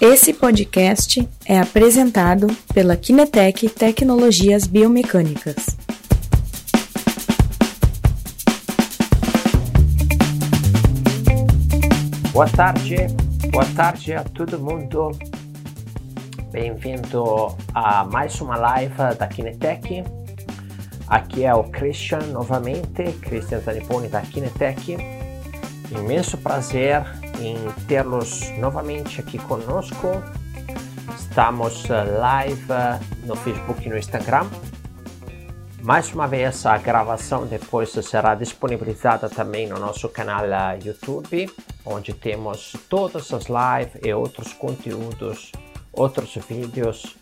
Esse podcast é apresentado pela Kinetec Tecnologias Biomecânicas. Boa tarde, boa tarde a todo mundo. Bem-vindo a mais uma live da Kinetec. Aqui é o Christian novamente, Christian Zaniponi da Kinetec. Imenso prazer em tê-los novamente aqui conosco. Estamos eh, live eh, no Facebook e no Instagram. Mais uma vez, a gravação depois será disponibilizada também no nosso canal eh, YouTube, onde temos todas as lives e outros conteúdos, outros vídeos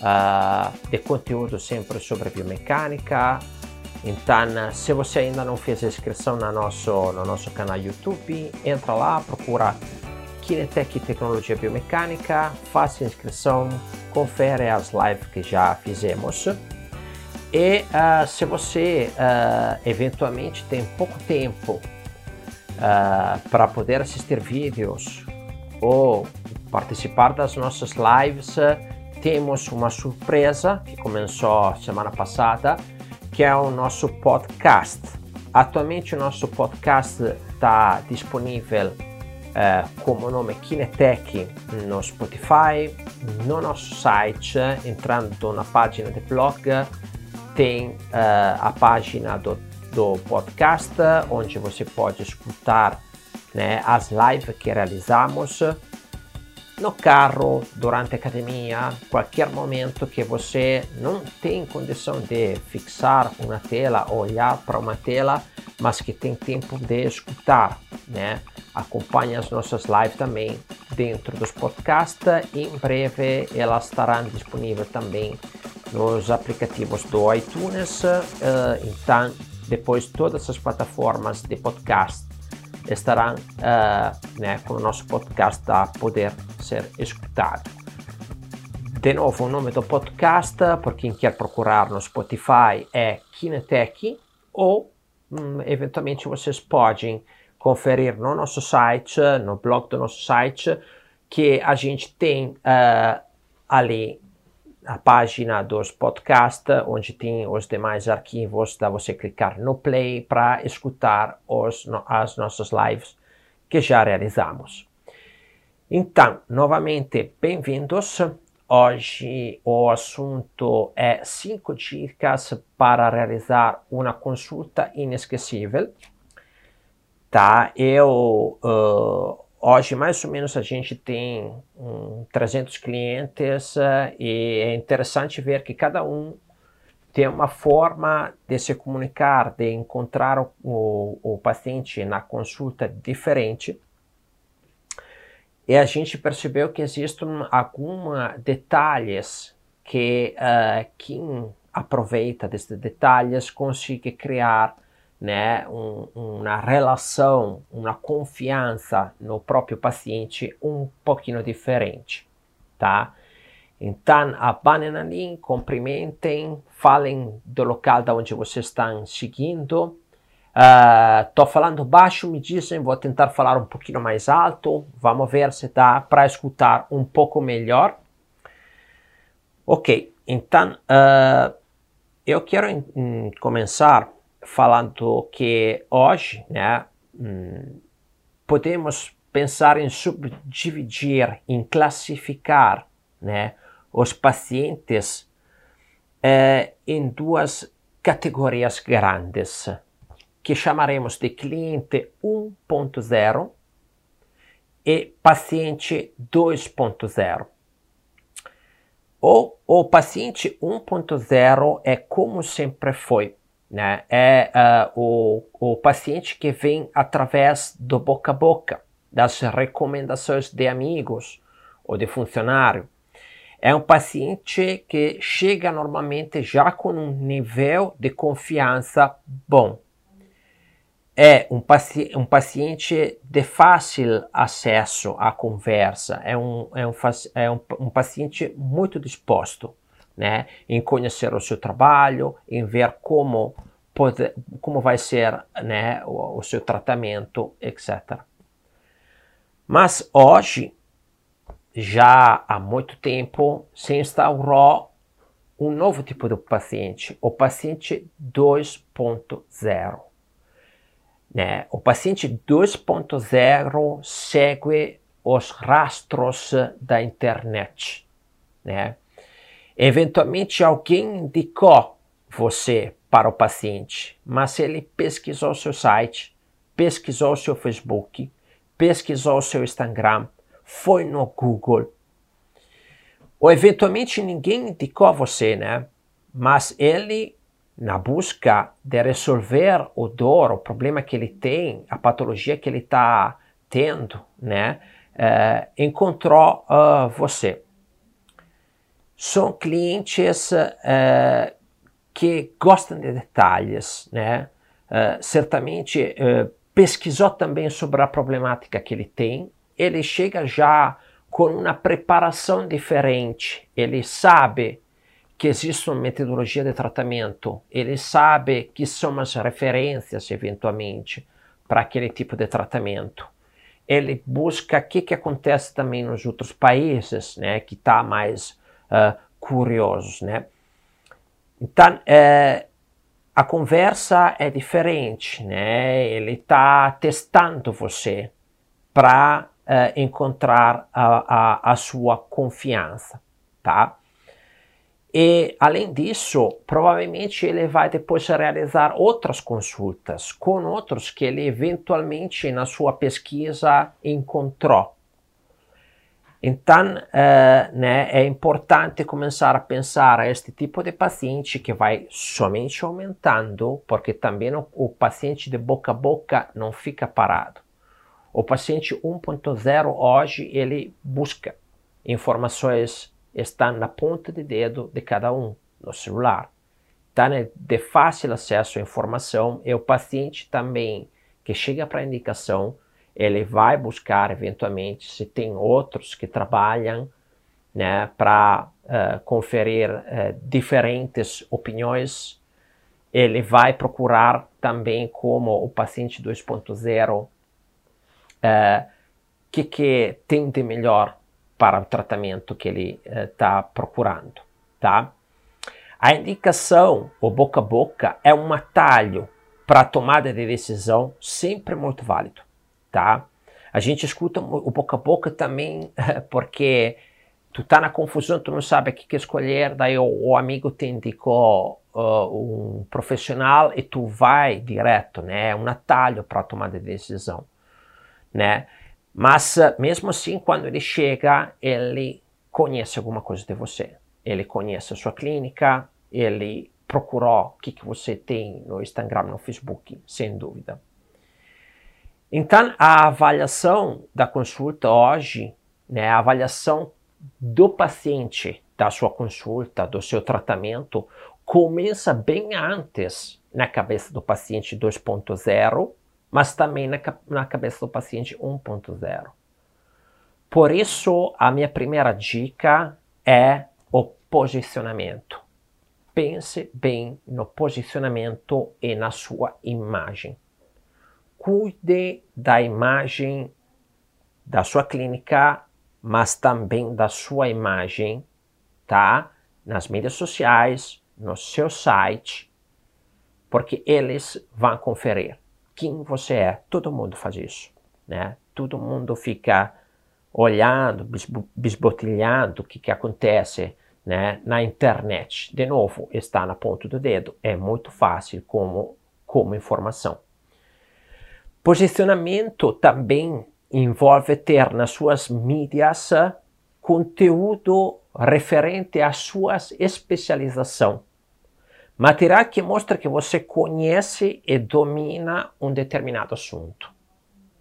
uh, de conteúdo sempre sobre biomecânica, então, se você ainda não fez a inscrição no nosso, no nosso canal YouTube, entra lá, procura Kinetec Tecnologia Biomecânica, faça a inscrição, confere as lives que já fizemos. E uh, se você uh, eventualmente tem pouco tempo uh, para poder assistir vídeos ou participar das nossas lives, temos uma surpresa que começou semana passada que é o nosso podcast. Atualmente o nosso podcast está disponível eh, como nome Kinetec no Spotify, no nosso site, entrando na página do blog, tem eh, a página do, do podcast, onde você pode escutar né, as lives que realizamos no carro, durante a academia, qualquer momento que você não tem condição de fixar uma tela, olhar para uma tela, mas que tem tempo de escutar, né? Acompanhe as nossas lives também dentro dos podcasts. Em breve elas estarão disponíveis também nos aplicativos do iTunes. Uh, então, depois todas as plataformas de podcast estarão uh, né, com o nosso podcast a poder ser escutado. De novo, o nome do podcast, por quem quer procurar no Spotify, é Kinetec, ou hum, eventualmente vocês podem conferir no nosso site, no blog do nosso site, que a gente tem uh, ali a página dos podcasts, onde tem os demais arquivos, dá você clicar no play para escutar os, as nossas lives que já realizamos. Então, novamente, bem-vindos. Hoje o assunto é 5 dicas para realizar uma consulta inesquecível. Tá? Eu uh, Hoje, mais ou menos, a gente tem um, 300 clientes uh, e é interessante ver que cada um tem uma forma de se comunicar, de encontrar o, o, o paciente na consulta diferente. E a gente percebeu que existem alguns detalhes que uh, quem aproveita desses detalhes consegue criar né, um, uma relação, uma confiança no próprio paciente um pouquinho diferente, tá? Então, abanem ali, cumprimentem, falem do local da onde vocês estão seguindo. Estou uh, falando baixo, me dizem, vou tentar falar um pouquinho mais alto. Vamos ver se dá para escutar um pouco melhor. Ok, então uh, eu quero em, começar falando que hoje né, hum, podemos pensar em subdividir, em classificar né, os pacientes eh, em duas categorias grandes, que chamaremos de cliente 1.0 e paciente 2.0. O, o paciente 1.0 é como sempre foi, né? É uh, o, o paciente que vem através do boca a boca, das recomendações de amigos ou de funcionário. É um paciente que chega normalmente já com um nível de confiança bom. É um, paci um paciente de fácil acesso à conversa, é um, é um, é um, um paciente muito disposto né, em conhecer o seu trabalho, em ver como, pode, como vai ser né, o, o seu tratamento, etc. Mas hoje já há muito tempo se instaurou um novo tipo de paciente, o paciente 2.0. Né? O paciente 2.0 segue os rastros da internet. Né? Eventualmente alguém indicou você para o paciente, mas ele pesquisou seu site, pesquisou seu Facebook, pesquisou seu Instagram, foi no Google. Ou eventualmente ninguém indicou você, né? Mas ele, na busca de resolver o dor, o problema que ele tem, a patologia que ele está tendo, né? Uh, encontrou uh, você. São clientes uh, que gostam de detalhes, né? certamente pesquisou também sobre a problemática que ele tem, ele chega já com uma preparação diferente, ele sabe que existe uma metodologia de tratamento, ele sabe que são as referências, eventualmente, para aquele tipo de tratamento. Ele busca o que, que acontece também nos outros países, né, que está mais uh, curioso, né. Então, é, a conversa é diferente, né? Ele está testando você para uh, eh, encontrar a, a, a sua confiança, tá? E, além disso, provavelmente ele vai depois realizar outras consultas com outros que ele eventualmente na sua pesquisa encontrou. Então, uh, né, é importante começar a pensar a este tipo de paciente que vai somente aumentando, porque também o, o paciente de boca a boca não fica parado. O paciente 1.0 hoje ele busca informações estão na ponta de dedo de cada um no celular. Então é de fácil acesso à informação e o paciente também que chega para a indicação ele vai buscar eventualmente se tem outros que trabalham né, para uh, conferir uh, diferentes opiniões. Ele vai procurar também como o paciente 2.0 o uh, que, que tem de melhor para o tratamento que ele está procurando, tá? A indicação, o boca a boca, é um atalho para a tomada de decisão sempre muito válido tá? A gente escuta o boca a boca também porque tu tá na confusão, tu não sabe o que, que escolher, daí o, o amigo te indicou uh, um profissional e tu vai direto, né? É um atalho para tomar de decisão, né? Mas uh, mesmo assim, quando ele chega, ele conhece alguma coisa de você. Ele conhece a sua clínica, ele procurou o que, que você tem no Instagram, no Facebook, sem dúvida. Então, a avaliação da consulta hoje, né, a avaliação do paciente, da sua consulta, do seu tratamento, começa bem antes na cabeça do paciente 2.0, mas também na, na cabeça do paciente 1.0. Por isso, a minha primeira dica é o posicionamento. Pense bem no posicionamento e na sua imagem cuide da imagem da sua clínica, mas também da sua imagem, tá? Nas mídias sociais, no seu site, porque eles vão conferir quem você é. Todo mundo faz isso, né? Todo mundo fica olhando, bisbotilhando o que, que acontece né, na internet. De novo, está na ponta do dedo. É muito fácil como, como informação. Posicionamento também envolve ter nas suas mídias conteúdo referente à sua especialização. Material que mostra que você conhece e domina um determinado assunto.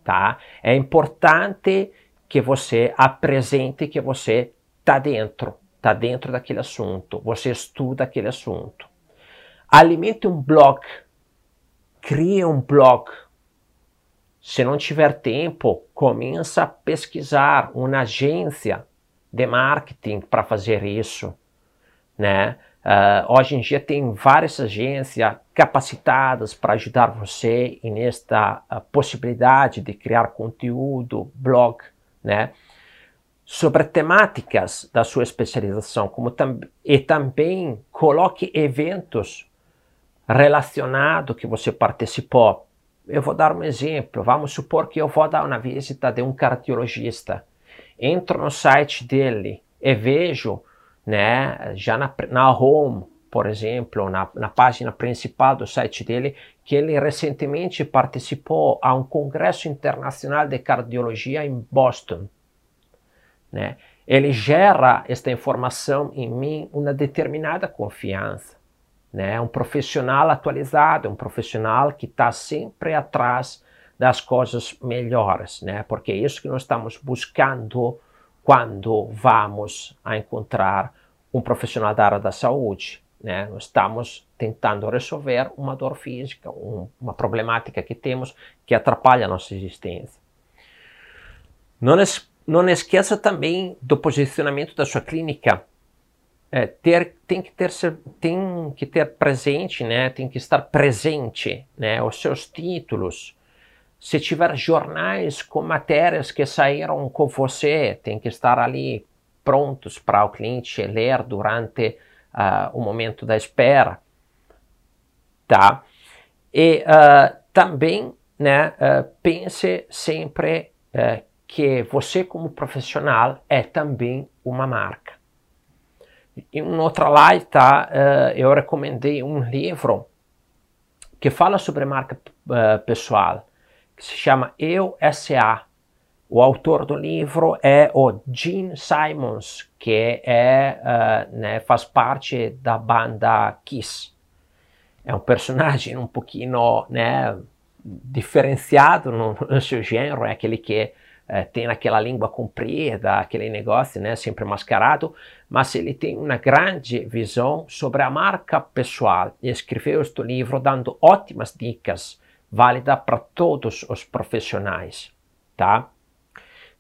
Tá? É importante que você apresente que você está dentro, está dentro daquele assunto, você estuda aquele assunto. Alimente um blog, crie um blog se não tiver tempo, começa a pesquisar uma agência de marketing para fazer isso, né? Uh, hoje em dia tem várias agências capacitadas para ajudar você nesta uh, possibilidade de criar conteúdo, blog, né? sobre temáticas da sua especialização, como tam e também coloque eventos relacionados que você participou. Eu vou dar um exemplo. Vamos supor que eu vou dar uma visita de um cardiologista. Entro no site dele e vejo, né, já na, na home, por exemplo, na, na página principal do site dele, que ele recentemente participou a um congresso internacional de cardiologia em Boston né? Ele gera esta informação em mim uma determinada confiança, né? Um profissional atualizado, um profissional que está sempre atrás das coisas melhores, né? Porque é isso que nós estamos buscando quando vamos a encontrar um profissional da área da saúde, né? Nós estamos tentando resolver uma dor física, um, uma problemática que temos que atrapalha a nossa existência. Não, não esqueça também do posicionamento da sua clínica. É, ter, tem, que ter, tem que ter presente, né? tem que estar presente né? os seus títulos. Se tiver jornais com matérias que saíram com você, tem que estar ali prontos para o cliente ler durante uh, o momento da espera. Tá? E uh, também né, uh, pense sempre que você como profissional é também uma marca. Em outra live, tá, uh, eu recomendei um livro que fala sobre marca uh, pessoal, que se chama Eu S.A. O autor do livro é o Gene Simons, que é, uh, né, faz parte da banda Kiss. É um personagem um pouquinho né, diferenciado no, no seu gênero, é aquele que é, tem aquela língua comprida, aquele negócio, né, sempre mascarado, mas ele tem uma grande visão sobre a marca pessoal e escreveu este livro dando ótimas dicas válidas para todos os profissionais, tá?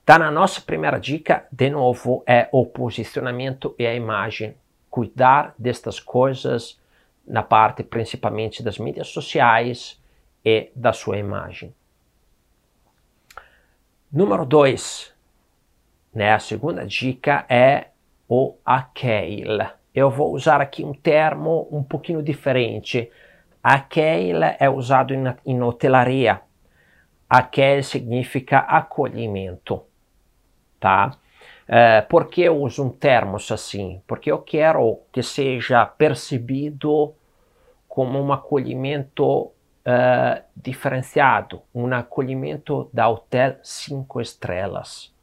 Tá na nossa primeira dica, de novo, é o posicionamento e a imagem. Cuidar destas coisas na parte principalmente das mídias sociais e da sua imagem. Número 2, né, a segunda dica é o aquele. Eu vou usar aqui um termo um pouquinho diferente. Aquele é usado em, em hotelaria. Aquele significa acolhimento, tá? É, por que eu uso um termo assim? Porque eu quero que seja percebido como um acolhimento uh, diferenciado, um acolhimento da hotel cinco estrelas,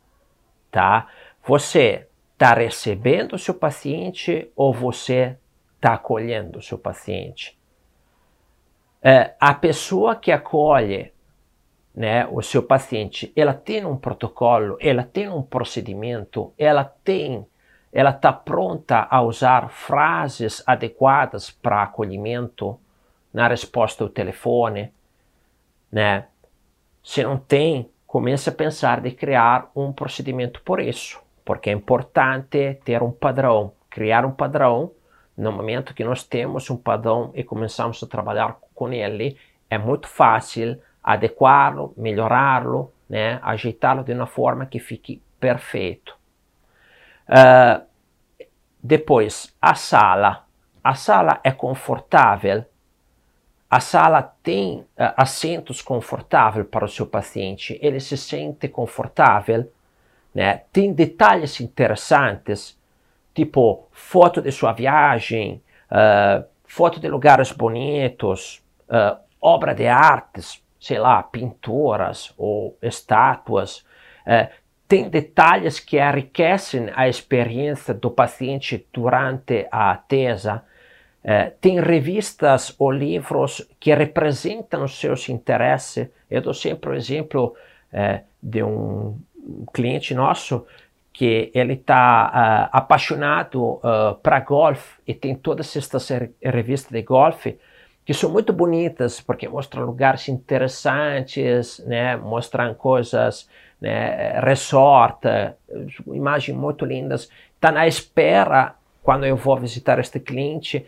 tá? Você está recebendo o seu paciente ou você está acolhendo o seu paciente? Uh, a pessoa que acolhe né, o seu paciente, ela tem um protocolo, ela tem um procedimento, ela tem, ela está pronta a usar frases adequadas para acolhimento, na resposta ao telefone, né? Se não tem, comece a pensar de criar um procedimento por isso, porque é importante ter um padrão, criar um padrão. No momento que nós temos um padrão e começamos a trabalhar com ele, é muito fácil adequá-lo, melhorá-lo, né? ajeitá-lo de uma forma que fique perfeito. Uh, depois, a sala. A sala é confortável? A sala tem uh, assentos confortáveis para o seu paciente, ele se sente confortável, né? tem detalhes interessantes, tipo foto de sua viagem, uh, foto de lugares bonitos, uh, obra de artes, sei lá, pinturas ou estátuas. Uh, tem detalhes que enriquecem a experiência do paciente durante a eh, tem revistas ou livros que representam os seus interesses. Eu dou sempre o exemplo de um cliente nosso que ele está uh, eh, apaixonado uh, para golfe e tem todas estas revistas de golfe que são muito bonitas porque mostram lugares interessantes, né, mostram coisas, né, resort, imagens muito lindas. Está na espera quando eu vou visitar este cliente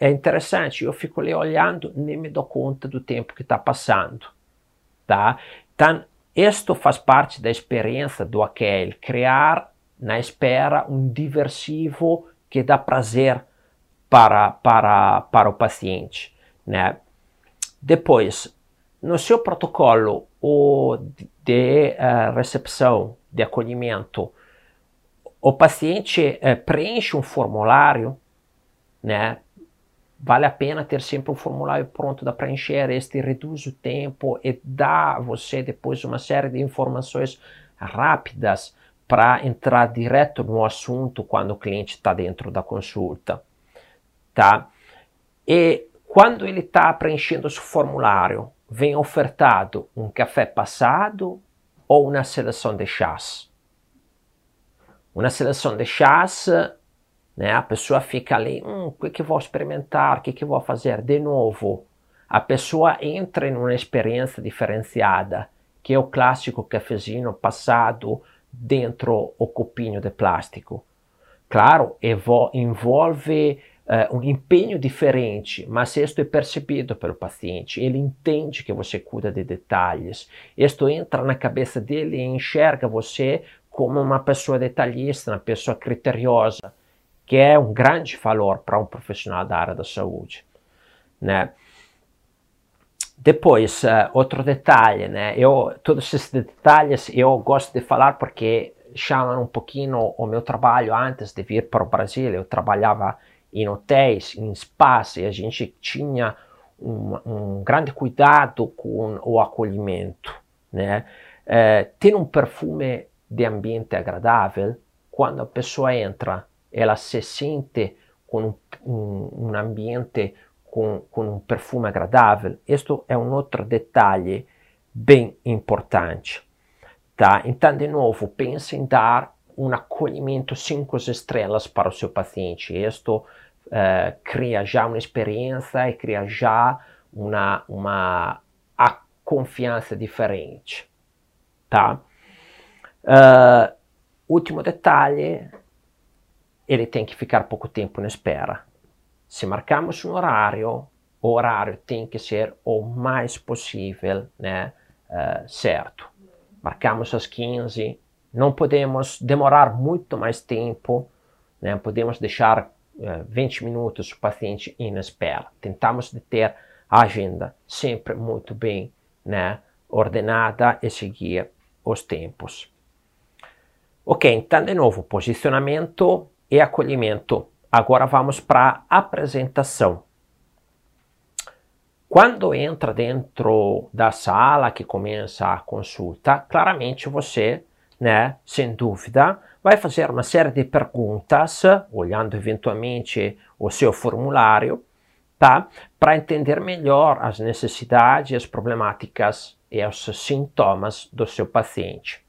é interessante, eu fico ali olhando, nem me dou conta do tempo que está passando, tá? Então, Isto faz parte da experiência do aquele, criar na espera um diversivo que dá prazer para, para, para o paciente. Né? Depois, no seu protocolo o de uh, recepção, de acolhimento, o paciente uh, preenche um formulário, né? Vale a pena ter sempre um formulário pronto para preencher. Este reduz o tempo e dá a você depois uma série de informações rápidas para entrar direto no assunto quando o cliente está dentro da consulta, tá? E quando ele está preenchendo o formulário, vem ofertado um café passado ou uma seleção de chás. Uma seleção de chás, né, a pessoa fica ali, hum, o que, que vou experimentar, o que, que vou fazer de novo. A pessoa entra em uma experiência diferenciada, que é o clássico cafezinho passado dentro o copinho de plástico. Claro, envolve uh, um empenho diferente, mas isto é percebido pelo paciente. Ele entende que você cuida de detalhes. Isto entra na cabeça dele e enxerga você como uma pessoa detalhista, uma pessoa criteriosa, que é um grande valor para um profissional da área da saúde, né? Depois, uh, outro detalhe, né? Eu, todos esses detalhes eu gosto de falar porque chamam um pouquinho o meu trabalho antes de vir para o Brasil. Eu trabalhava em hotéis, em spas, e a gente tinha um, um grande cuidado com o acolhimento, né? É, ter um perfume de ambiente agradável, quando a pessoa entra, ela se sente com um, um, um ambiente com, com um perfume agradável. Isto é um outro detalhe bem importante. Tá? Então, de novo, pense em dar um acolhimento cinco estrelas para o seu paciente. Isto uh, cria já uma experiência e cria já uma, uma confiança diferente. Tá? Uh, último detalhe, ele tem que ficar pouco tempo na espera. Se marcamos um horário, o horário tem que ser o mais possível né, uh, certo. Marcamos às 15, não podemos demorar muito mais tempo, né, podemos deixar 20 eh, minutos o paciente em espera. Tentamos de ter a agenda sempre muito bem né, ordenada e seguir os tempos. Ok, então de novo, posicionamento e acolhimento. Agora vamos para a apresentação. Quando entra dentro da sala que começa a consulta, claramente você, né, sem dúvida, vai fazer uma série de perguntas, olhando eventualmente o seu formulário, tá? Para entender melhor as necessidades, as problemáticas e os sintomas do seu paciente.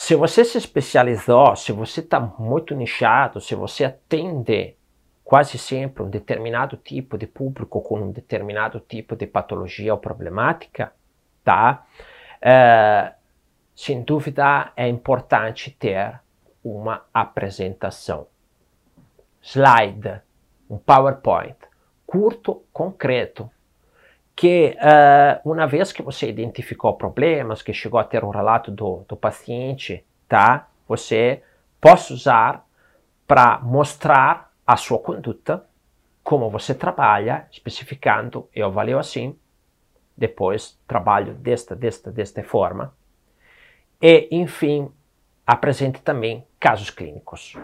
Se você se especializou, se você está muito nichado, se você atende quase sempre um determinado tipo de público com um determinado tipo de patologia ou problemática, tá? Uh, sem dúvida é importante ter uma apresentação. Slide, um PowerPoint, curto, concreto, que uh, uma vez que você identificou problemas, que chegou a ter um relato do, do paciente, tá? Você pode usar para mostrar a sua conduta, como você trabalha, especificando, eu avalio assim, depois trabalho desta, desta, desta forma, e, enfim, apresente também casos clínicos.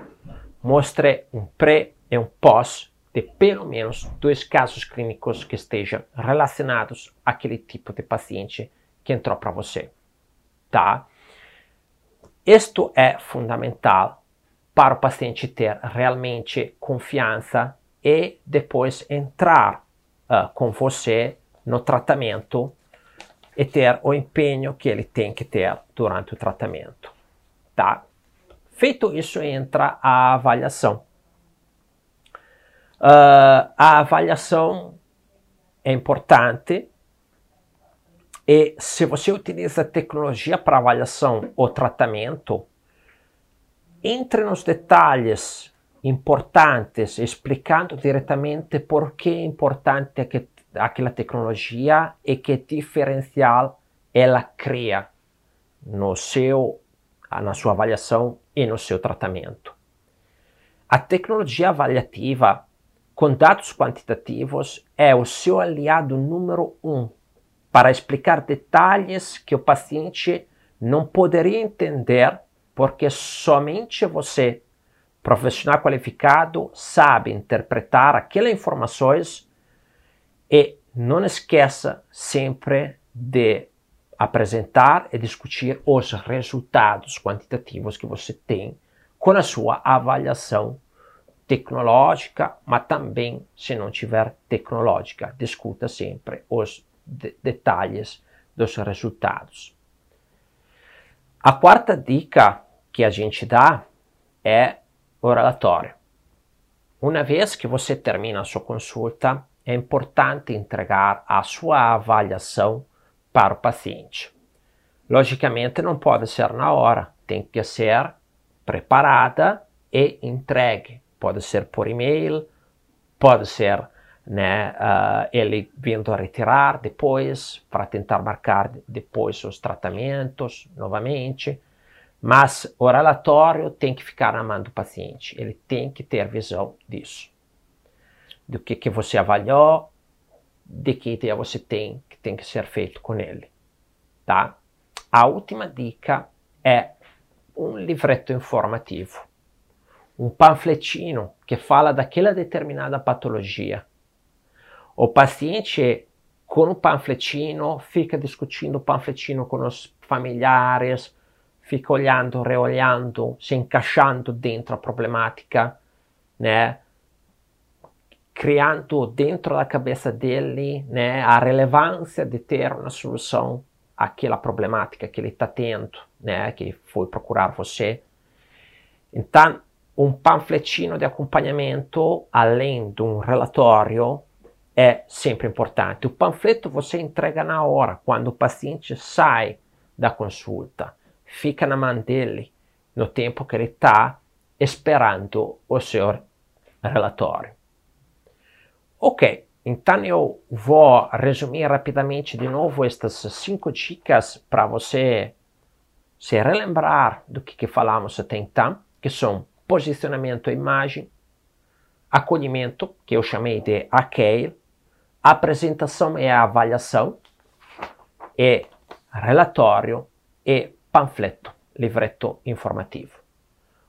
Mostre um pré e um pós de pelo menos dois casos clínicos que estejam relacionados àquele tipo de paciente que entrou para você. Tá? Isto é fundamental para o paciente ter realmente confiança e depois entrar uh, com você no tratamento e ter o empenho que ele tem que ter durante o tratamento. Tá? Feito isso, entra a avaliação. Uh, a avaliação é importante e se você utiliza tecnologia para avaliação ou tratamento, entre nos detalhes importantes, explicando diretamente por que é importante que aquela tecnologia e que diferencial ela cria no seu, na sua avaliação e no seu tratamento. A tecnologia avaliativa com dados quantitativos é o seu aliado número um para explicar detalhes que o paciente não poderia entender porque somente você, profissional qualificado, sabe interpretar aquelas informações e não esqueça sempre de apresentar e discutir os resultados quantitativos que você tem com a sua avaliação tecnológica, mas também, se não tiver tecnológica, discuta sempre os de detalhes dos resultados. A quarta dica que a gente dá é o relatório. Uma vez que você termina a sua consulta, é importante entregar a sua avaliação para o paciente. Logicamente, não pode ser na hora, tem que ser preparada e entregue. Pode ser por e-mail, pode ser né, uh, ele vindo a retirar depois, para tentar marcar depois os tratamentos novamente. Mas o relatório tem que ficar na mão do paciente, ele tem que ter visão disso. Do que, que você avaliou, de que ideia você tem que tem que ser feito com ele. Tá? A última dica é um livreto informativo, um panfletinho que fala daquela determinada patologia o paciente com o panfletinho fica discutindo o panfletinho com os familiares, fica olhando, reolhando, se encaixando dentro a problemática, né? criando dentro da cabeça dele né, a relevância de ter uma solução àquela problemática que ele está tendo, né, que foi procurar você. Então, um panfletinho de acompanhamento, além de um relatório, é sempre importante. O panfleto você entrega na hora, quando o paciente sai da consulta. Fica na mão dele no tempo que ele está esperando o seu relatório. Ok, então eu vou resumir rapidamente de novo estas cinco dicas para você se relembrar do que, que falamos até então, que são posicionamento e imagem, acolhimento, que eu chamei de ACAIL, a apresentação e a avaliação, e relatório e panfleto, livreto informativo.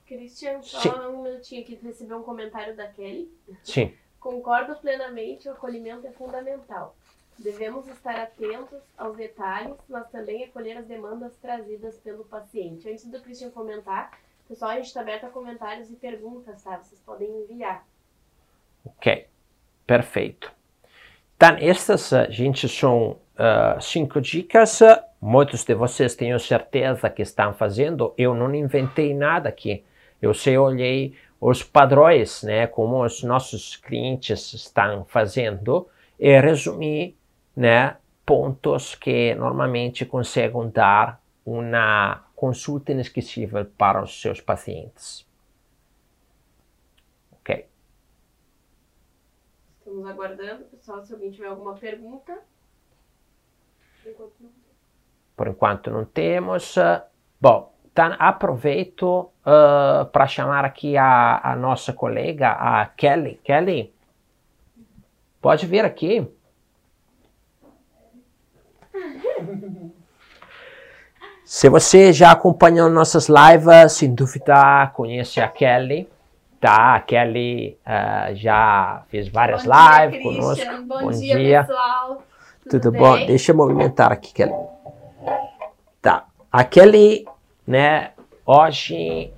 Christian, só Sim. um minutinho aqui, recebeu um comentário da Kelly. Sim. Concordo plenamente, o acolhimento é fundamental. Devemos estar atentos aos detalhes, mas também acolher as demandas trazidas pelo paciente. Antes do Christian comentar, pessoal, a gente está aberto a comentários e perguntas, tá? Vocês podem enviar. Ok, perfeito. Então, estas, gente, são uh, cinco dicas. Muitos de vocês tenho certeza que estão fazendo. Eu não inventei nada aqui. Eu sei, olhei os padrões, né, como os nossos clientes estão fazendo e resumi, né, pontos que normalmente conseguem dar uma consulta inesquecível para os seus pacientes. Estamos aguardando, pessoal, se alguém tiver alguma pergunta. Por enquanto não temos. Bom, então aproveito uh, para chamar aqui a, a nossa colega, a Kelly. Kelly, pode vir aqui. Se você já acompanhou nossas lives, sem dúvida conhece a Kelly. Tá, a Kelly uh, já fez várias bom lives dia, conosco. Bom, bom dia, dia, pessoal. Tudo, Tudo bom? Deixa eu movimentar aqui, Kelly. Tá. A Kelly, né, hoje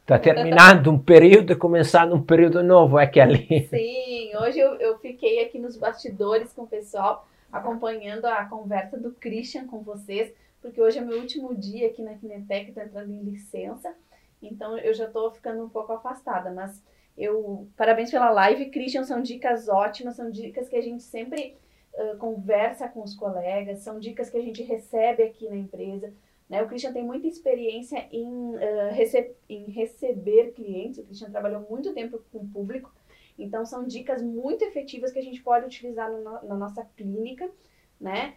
está terminando um período e começando um período novo, é, Kelly? Sim, hoje eu, eu fiquei aqui nos bastidores com o pessoal, acompanhando a conversa do Christian com vocês, porque hoje é meu último dia aqui na Kinetec, estou entrando em licença. Então eu já estou ficando um pouco afastada, mas eu parabéns pela live, Christian, são dicas ótimas, são dicas que a gente sempre uh, conversa com os colegas, são dicas que a gente recebe aqui na empresa. Né? O Christian tem muita experiência em, uh, rece em receber clientes, o Christian trabalhou muito tempo com o público, então são dicas muito efetivas que a gente pode utilizar no, na nossa clínica, né?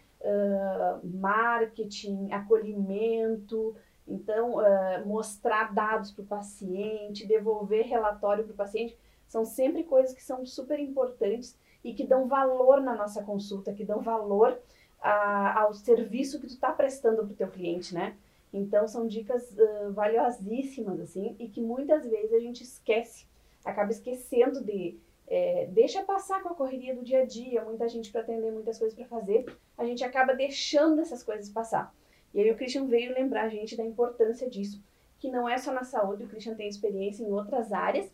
Marketing, acolhimento, então uh, mostrar dados para o paciente, devolver relatório para o paciente, são sempre coisas que são super importantes e que dão valor na nossa consulta, que dão valor a, ao serviço que tu está prestando para o teu cliente, né? Então são dicas uh, valiosíssimas assim e que muitas vezes a gente esquece, acaba esquecendo de é, deixa passar com a correria do dia a dia, muita gente para atender, muitas coisas para fazer, a gente acaba deixando essas coisas passar. E aí o Christian veio lembrar a gente da importância disso, que não é só na saúde, o Christian tem experiência em outras áreas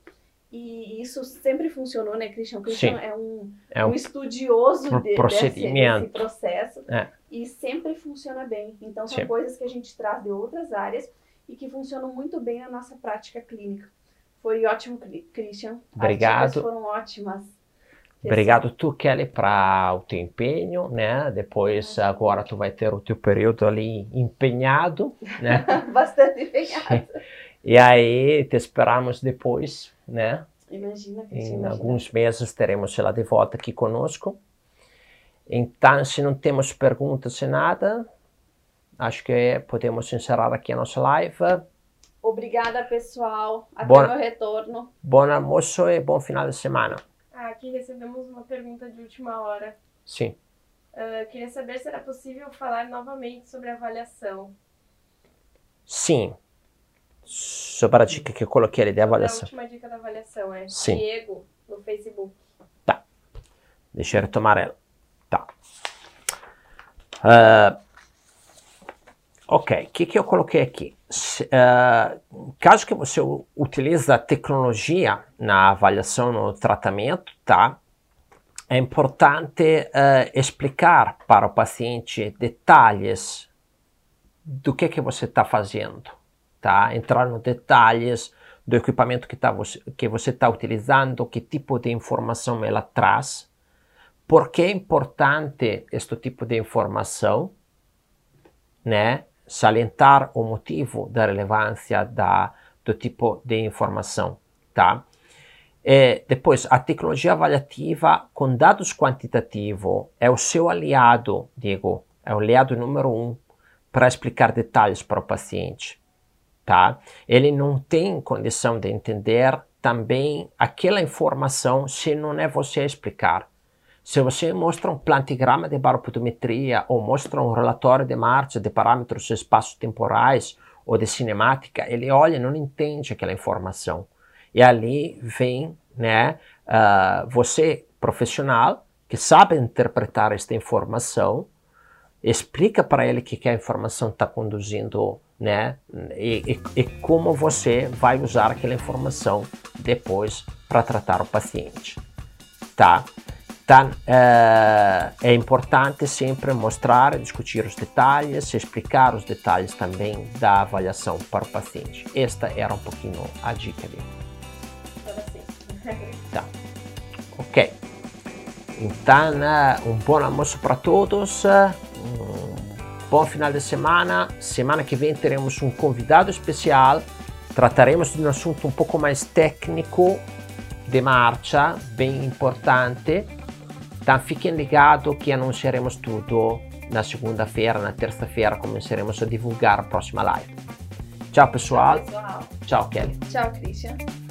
e isso sempre funcionou, né, Christian? O Christian é um, é um, um estudioso de, procedimento. desse, desse processo é. e sempre funciona bem. Então, são Sim. coisas que a gente traz de outras áreas e que funcionam muito bem na nossa prática clínica. Foi ótimo, Christian. Obrigado. As foram ótimas. Obrigado tu, Kelly, para o teu empenho, né? Depois, agora tu vai ter o teu período ali empenhado, né? Bastante empenhado. E aí, te esperamos depois né? Imagina, Em imagina. alguns meses teremos ela de volta aqui conosco. Então, se não temos perguntas e nada, acho que podemos encerrar aqui a nossa live. Obrigada, pessoal. Até o meu retorno. Bom almoço e bom final de semana. Ah, aqui recebemos uma pergunta de última hora. Sim. Uh, queria saber se era possível falar novamente sobre avaliação. Sim, sobre a dica que eu coloquei ali de avaliação. A última dica da avaliação é Sim. Diego no Facebook. Tá. Deixa eu retomar ela. Tá. Uh, ok, o que, que eu coloquei aqui? Uh, caso que você a tecnologia na avaliação, no tratamento, tá? É importante uh, explicar para o paciente detalhes do que que você está fazendo tá? Entrar nos detalhes do equipamento que, tá você, que você está utilizando, que tipo de informação ela traz, por que é importante este tipo de informação, né? Salientar o motivo da relevância da, do tipo de informação, tá? E depois, a tecnologia avaliativa com dados quantitativos é o seu aliado, Diego, é o aliado número um para explicar detalhes para o paciente tá? Ele não tem condição de entender também aquela informação se não é você explicar. Se você mostra um plantigrama de baropotometria ou mostra um relatório de marcha de parâmetros espaço-temporais ou de cinemática, ele olha e não entende aquela informação. E ali vem né, uh, você, profissional, que sabe interpretar esta informação, explica para ele que, que a informação está conduzindo né? E, e, e, como você vai usar aquela informação depois para tratar o paciente, tá? Então, é, importante sempre mostrar, discutir os detalhes, explicar os detalhes também da avaliação para o paciente. Esta era um pouquinho a dica dele. Tá. Ok. Então, um bom almoço para todos. Bom final de semana. Semana que vem teremos um convidado especial. Trataremos de um assunto um pouco mais técnico de marcha, bem importante. Ligados que anunciaremos tudo na segunda-feira, na terça-feira começaremos a divulgar a próxima live. Tchau pessoal. Tchau, pessoal. Tchau Kelly. Tchau Christian.